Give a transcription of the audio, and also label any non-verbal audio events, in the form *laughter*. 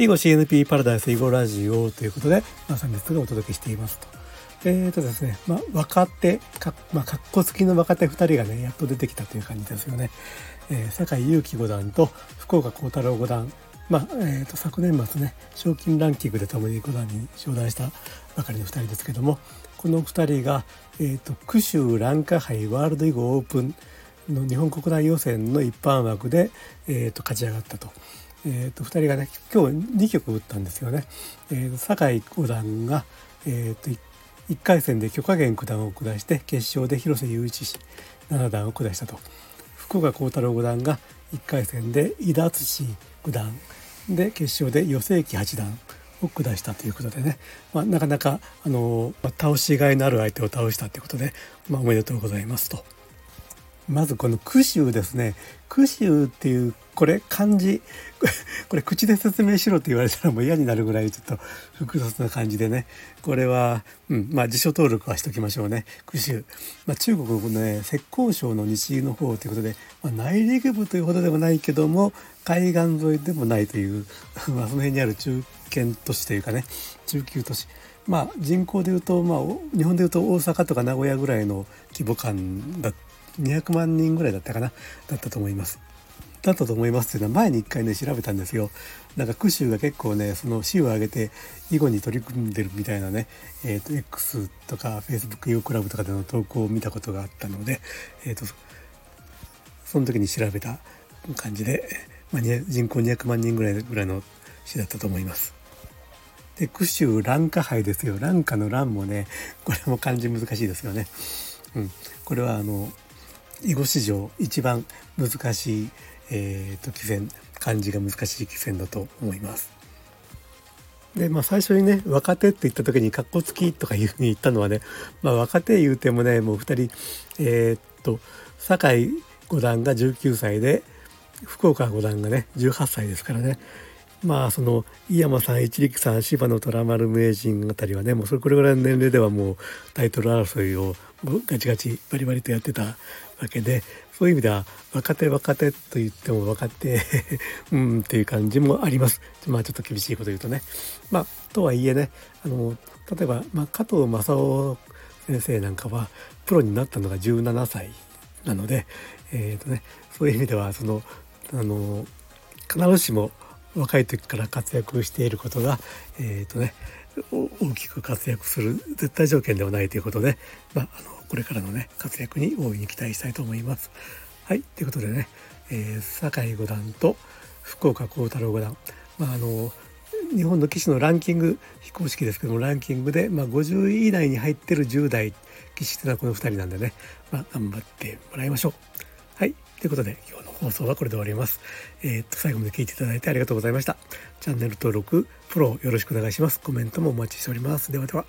囲碁 CNP パラダイス囲碁ラジオということで、まあ、3列がお届けしていますと。えーとですね、まあ、若手、か、まあ、かっこつきの若手2人がね、やっと出てきたという感じですよね。えー、酒井祐希五段と福岡幸太郎五段、まあ、えーと、昨年末ね、賞金ランキングでともに五段に昇段したばかりの2人ですけども、この2人が、えーと、九州蘭華杯ワールド囲碁オープンの日本国内予選の一般枠で、えーと、勝ち上がったと。えー、と2人がね今日2局打ったんですよね。えー、酒井五段が、えー、と 1, 回戦で許可源九段を下して決勝で広瀬雄一七段を下したと福岡幸太郎五段が1回戦で伊田敦九段で決勝で余正麒八段を下したということでね、まあ、なかなかあの、まあ、倒しがいのある相手を倒したということで、まあ、おめでとうございますと。まずこの句集ですね。句集っていうこれ漢字。*laughs* これ口で説明しろって言われたらもう嫌になるぐらいちょっと複雑な感じでね。これは、うん、まあ辞書登録はしときましょうね。句集、まあ、中国のね浙江省の西の方ということで、まあ、内陸部というほどでもないけども海岸沿いでもないという *laughs* まあその辺にある中堅都市というかね中級都市。まあ人口でいうと、まあ、日本でいうと大阪とか名古屋ぐらいの規模感だっ200万人ぐらいだったかなだったと思います。だったと思いますっていうのは前に一回ね調べたんですよ。なんかクシュが結構ねその市を挙げて囲碁に取り組んでるみたいなね、えーと、X とか Facebook 囲碁クラブとかでの投稿を見たことがあったので、えーと、その時に調べた感じで、まあ、人口200万人ぐらいぐらいの市だったと思います。で句集蘭華杯ですよ蘭華の蘭もねこれも漢字難しいですよね。うん、これはあの囲碁史上一番難しい、えーと、棋戦漢字が難しい棋戦だと思います。でまあ最初にね若手って言った時にかっこつきとかいうふうに言ったのはね、まあ、若手言うてもねもう2人えー、っと酒井五段が19歳で福岡五段がね18歳ですからねまあその井山さん一力さん芝野虎丸名人あたりはねもうそれこれぐらいの年齢ではもうタイトル争いをガチガチバリバリとやってたわけでそういう意味では若手若手と言っても若手 *laughs* うんっていう感じもあります。まあちょっと厳しいこと言うとね。まあとはいえねあの例えば、まあ、加藤正夫先生なんかはプロになったのが17歳なので、えーとね、そういう意味ではそのあの必ずしも若い時から活躍していることが、えーとね、大きく活躍する絶対条件ではないということで、まあ、あのこれからのね活躍に大いに期待したいと思います。はいということでね、えー、酒井五段と福岡幸太郎五段、まあ、あの日本の棋士のランキング非公式ですけどもランキングで、まあ、50位以内に入ってる10代棋士っていうのはこの2人なんでね、まあ、頑張ってもらいましょう。ということで今日の放送はこれで終わります。えー、っと最後まで聞いていただいてありがとうございました。チャンネル登録、フォローよろしくお願いします。コメントもお待ちしております。ではでは。